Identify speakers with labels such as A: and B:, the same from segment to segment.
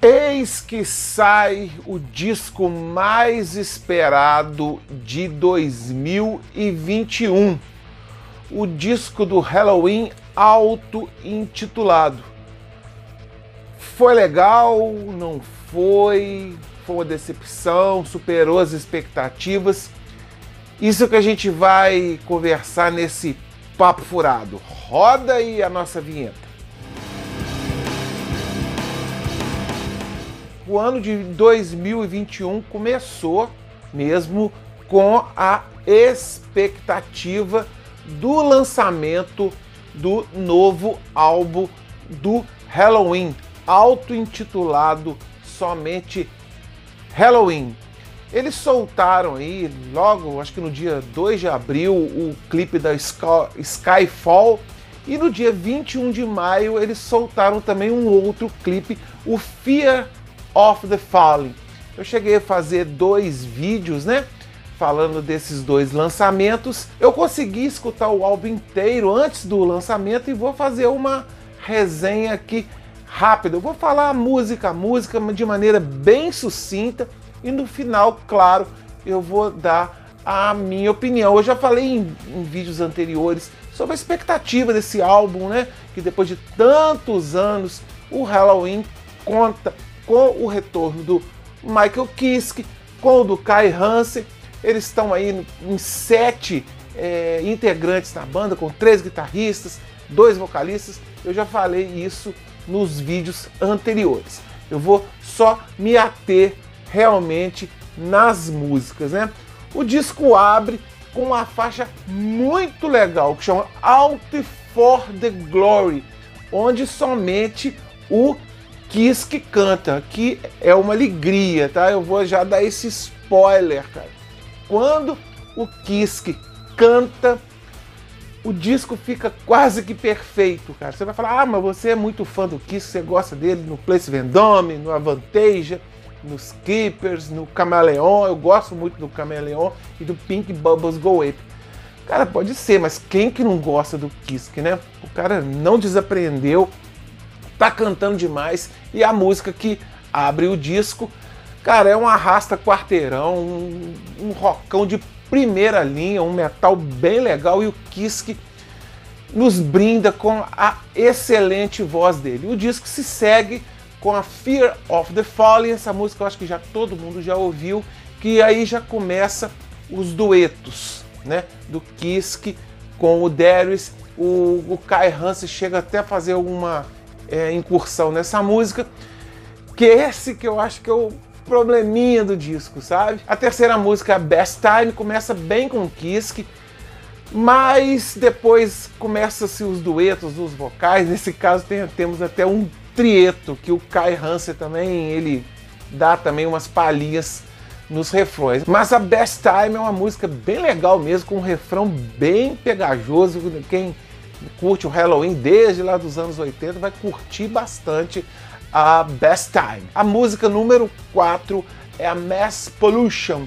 A: Eis que sai o disco mais esperado de 2021. O disco do Halloween auto-intitulado. Foi legal? Não foi? Foi uma decepção? Superou as expectativas? Isso que a gente vai conversar nesse papo furado. Roda aí a nossa vinheta. O ano de 2021 começou mesmo com a expectativa do lançamento do novo álbum do Halloween, auto-intitulado somente Halloween. Eles soltaram aí, logo, acho que no dia 2 de abril, o clipe da Skyfall. E no dia 21 de maio eles soltaram também um outro clipe, o Fear of the Fallen. Eu cheguei a fazer dois vídeos, né? Falando desses dois lançamentos. Eu consegui escutar o álbum inteiro antes do lançamento e vou fazer uma resenha aqui rápida. Eu vou falar música a música de maneira bem sucinta e no final, claro, eu vou dar a minha opinião. Eu já falei em, em vídeos anteriores sobre a expectativa desse álbum, né? Que depois de tantos anos o Halloween conta com o retorno do Michael Kiske, com o do Kai Hansen. Eles estão aí em sete é, integrantes na banda, com três guitarristas, dois vocalistas. Eu já falei isso nos vídeos anteriores. Eu vou só me ater realmente nas músicas, né? O disco abre com uma faixa muito legal que chama Out for the Glory, onde somente o Kiss que canta, que é uma alegria, tá? Eu vou já dar esse spoiler, cara. Quando o Kiss canta, o disco fica quase que perfeito, cara. Você vai falar, ah, mas você é muito fã do Kiss, você gosta dele no Place Vendôme, no Avantasia, nos Keepers, no Camaleon. Eu gosto muito do Camaleon e do Pink Bubbles Go Ape. Cara, pode ser, mas quem que não gosta do Kiss, né? O cara não desaprendeu tá cantando demais. E a música que abre o disco, cara, é um arrasta quarteirão, um, um rockão de primeira linha, um metal bem legal. E o Kiske nos brinda com a excelente voz dele. O disco se segue com a Fear of the Fallen, essa música eu acho que já todo mundo já ouviu, que aí já começa os duetos, né, do Kiske com o Darius, o, o Kai Hansen chega até a fazer uma é, incursão nessa música, que é esse que eu acho que é o probleminha do disco, sabe? A terceira música, Best Time, começa bem com Kiske, mas depois começa-se os duetos, os vocais. Nesse caso tem, temos até um trieto que o Kai Hansen também ele dá também umas palhinhas nos refrões. Mas a Best Time é uma música bem legal mesmo, com um refrão bem pegajoso. Quem curte o Halloween desde lá dos anos 80 vai curtir bastante a Best Time. A música número 4 é a Mass Pollution.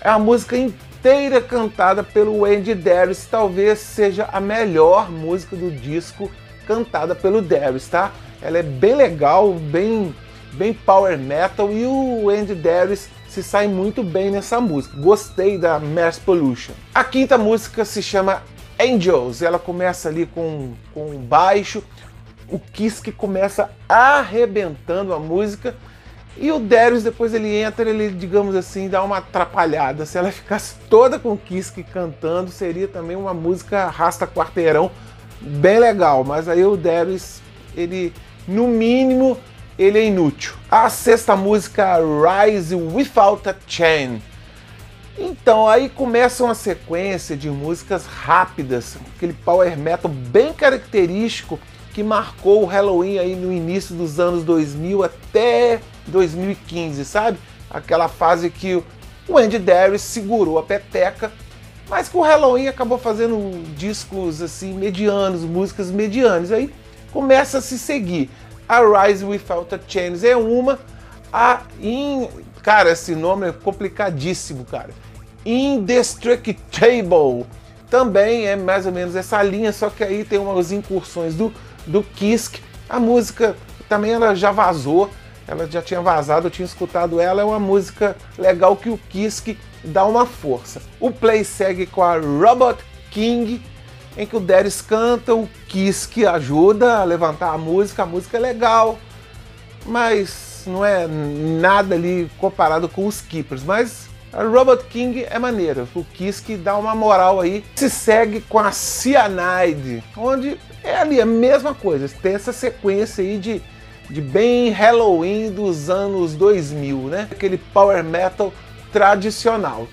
A: É a música inteira cantada pelo Andy Darius, talvez seja a melhor música do disco cantada pelo Darius, tá? Ela é bem legal, bem bem power metal e o Andy Darius se sai muito bem nessa música. Gostei da Mass Pollution. A quinta música se chama Angels, ela começa ali com, com baixo, o Kiss que começa arrebentando a música e o Darius depois ele entra, ele digamos assim, dá uma atrapalhada. Se ela ficasse toda com o Kiss cantando, seria também uma música rasta quarteirão bem legal, mas aí o Darius, ele no mínimo, ele é inútil. A sexta música Rise Without a Chain então aí começa uma sequência de músicas rápidas, aquele power metal bem característico que marcou o Halloween aí no início dos anos 2000 até 2015, sabe? Aquela fase que o Andy Darius segurou a peteca, mas que o Halloween acabou fazendo discos assim medianos, músicas medianas. Aí começa a se seguir. A Rise Without a Chains é uma, a in... cara, esse nome é complicadíssimo, cara. Indestructible. Também é mais ou menos essa linha, só que aí tem umas incursões do, do Kisk. A música também ela já vazou. ela já tinha vazado, eu tinha escutado ela, é uma música legal que o Kiske dá uma força. O play segue com a Robot King, em que o Darius canta, o Kiske ajuda a levantar a música, a música é legal, mas não é nada ali comparado com os Keepers, mas Robot King é maneira, o Kiske dá uma moral aí. Se segue com a Cyanide, onde é ali a mesma coisa, tem essa sequência aí de de bem Halloween dos anos 2000, né? Aquele power metal tradicional.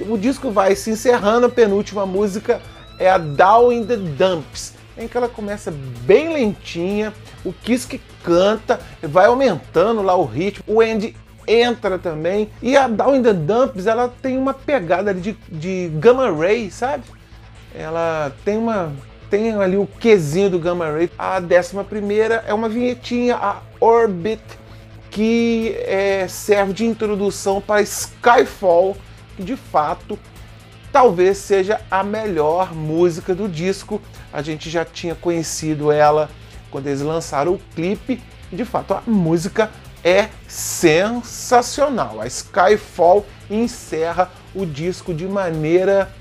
A: O disco vai se encerrando, a penúltima música é a Down in the Dumps, em que ela começa bem lentinha, o Kiss que canta, vai aumentando lá o ritmo, o Andy entra também, e a Down in the Dumps ela tem uma pegada de, de Gamma Ray, sabe? Ela tem uma tem ali o Qzinho do Gamma Ray. A décima primeira é uma vinhetinha, a Orbit, que é, serve de introdução para Skyfall, que de fato talvez seja a melhor música do disco. A gente já tinha conhecido ela quando eles lançaram o clipe. De fato, a música é sensacional. A Skyfall encerra o disco de maneira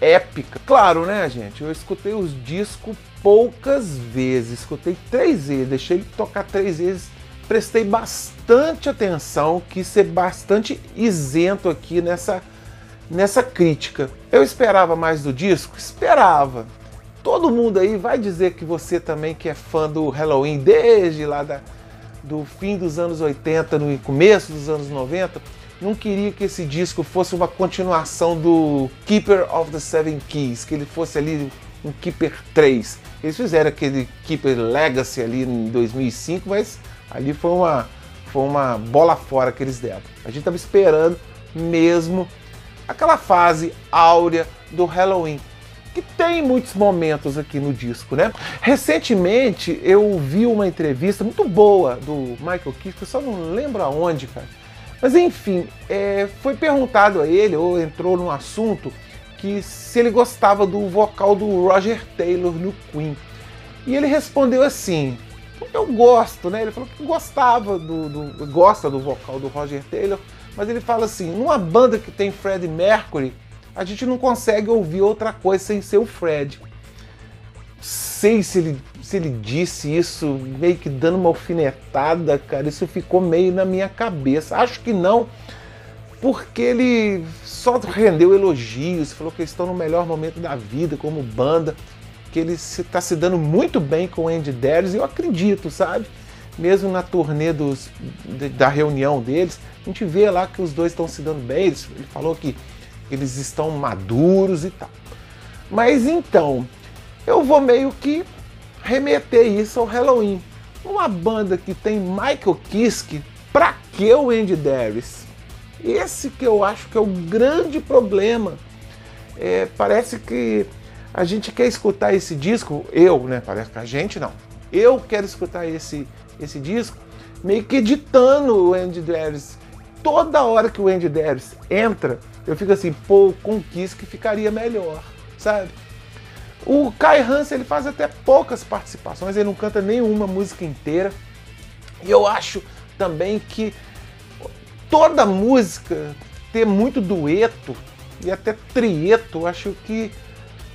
A: épica. Claro, né, gente? Eu escutei os discos poucas vezes, escutei três vezes, deixei tocar três vezes, prestei bastante atenção, quis ser bastante isento aqui nessa, nessa crítica. Eu esperava mais do disco? Esperava. Todo mundo aí vai dizer que você também que é fã do Halloween desde lá da, do fim dos anos 80, no começo dos anos 90, não queria que esse disco fosse uma continuação do Keeper of the Seven Keys, que ele fosse ali um Keeper 3. Eles fizeram aquele Keeper Legacy ali em 2005, mas ali foi uma, foi uma bola fora que eles deram. A gente estava esperando mesmo aquela fase áurea do Halloween, que tem muitos momentos aqui no disco, né? Recentemente eu vi uma entrevista muito boa do Michael Kiske, só não lembro aonde, cara mas enfim, é, foi perguntado a ele, ou entrou num assunto, que se ele gostava do vocal do Roger Taylor no Queen. E ele respondeu assim: Eu gosto, né? Ele falou que gostava do, do, gosta do vocal do Roger Taylor, mas ele fala assim: numa banda que tem Fred Mercury, a gente não consegue ouvir outra coisa sem ser o Fred. Sei se ele se ele disse isso meio que dando uma alfinetada, cara, isso ficou meio na minha cabeça. Acho que não, porque ele só rendeu elogios, falou que eles estão no melhor momento da vida como banda, que ele está se, se, dando muito bem com o Andy Darius, e eu acredito, sabe? Mesmo na turnê dos, da reunião deles, a gente vê lá que os dois estão se dando bem, ele falou que eles estão maduros e tal. Mas então, eu vou meio que remeter isso ao Halloween. Uma banda que tem Michael Kiske, pra que o Andy Darius? Esse que eu acho que é o grande problema. É, parece que a gente quer escutar esse disco, eu, né? Parece que a gente não. Eu quero escutar esse, esse disco meio que editando o Andy Darius. Toda hora que o Andy Darius entra, eu fico assim, pô, o Kiske ficaria melhor, sabe? O Kai Hansen ele faz até poucas participações, ele não canta nenhuma música inteira. E eu acho também que toda música ter muito dueto e até trieto, acho que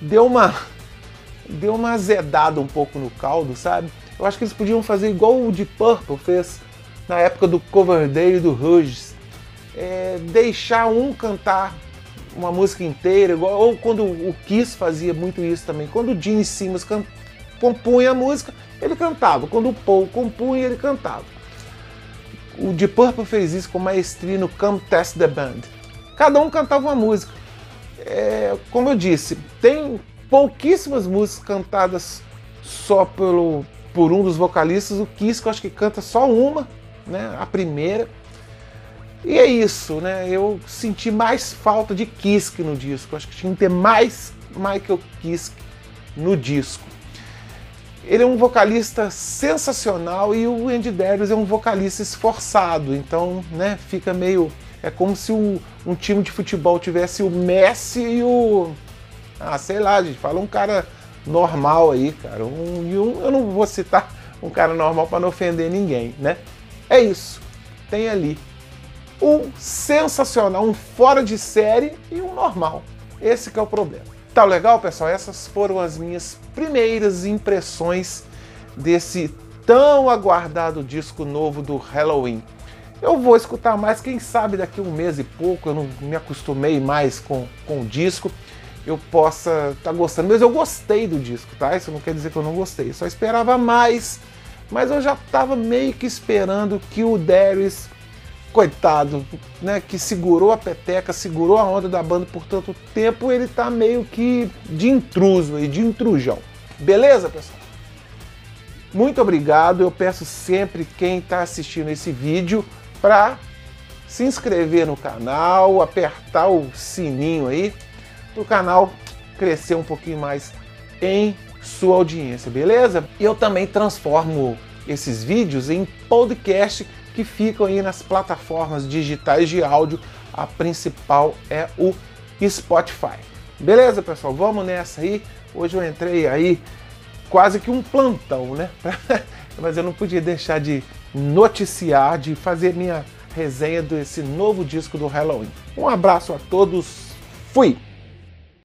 A: deu uma deu uma azedada um pouco no caldo, sabe? Eu acho que eles podiam fazer igual o de Purple fez na época do Coverdale e do Hughes. É, deixar um cantar uma música inteira, igual, ou quando o Kiss fazia muito isso também. Quando o Gene Simmons can, compunha a música, ele cantava. Quando o Paul compunha, ele cantava. O Deep Purple fez isso com maestria no Come Test the Band. Cada um cantava uma música. É, como eu disse, tem pouquíssimas músicas cantadas só pelo, por um dos vocalistas. O Kiss, que eu acho que canta só uma, né, a primeira. E é isso, né? Eu senti mais falta de Kiske no disco. Acho que tinha que ter mais Michael Kiske no disco. Ele é um vocalista sensacional e o Andy Darius é um vocalista esforçado. Então, né, fica meio. É como se o, um time de futebol tivesse o Messi e o. Ah, sei lá, gente, fala um cara normal aí, cara. Um, um, eu não vou citar um cara normal para não ofender ninguém, né? É isso. tem ali um sensacional, um fora de série e um normal. Esse que é o problema. Tá legal, pessoal? Essas foram as minhas primeiras impressões desse tão aguardado disco novo do Halloween. Eu vou escutar mais, quem sabe daqui um mês e pouco, eu não me acostumei mais com, com o disco, eu possa estar tá gostando. Mas eu gostei do disco, tá? Isso não quer dizer que eu não gostei, eu só esperava mais, mas eu já estava meio que esperando que o Darius, coitado, né, que segurou a peteca, segurou a onda da banda por tanto tempo, ele tá meio que de intruso e de intrujão. Beleza, pessoal? Muito obrigado. Eu peço sempre quem está assistindo esse vídeo para se inscrever no canal, apertar o sininho aí, para o canal crescer um pouquinho mais em sua audiência, beleza? E eu também transformo esses vídeos em podcast que ficam aí nas plataformas digitais de áudio. A principal é o Spotify. Beleza, pessoal? Vamos nessa aí. Hoje eu entrei aí quase que um plantão, né? Mas eu não podia deixar de noticiar, de fazer minha resenha desse novo disco do Halloween. Um abraço a todos, fui!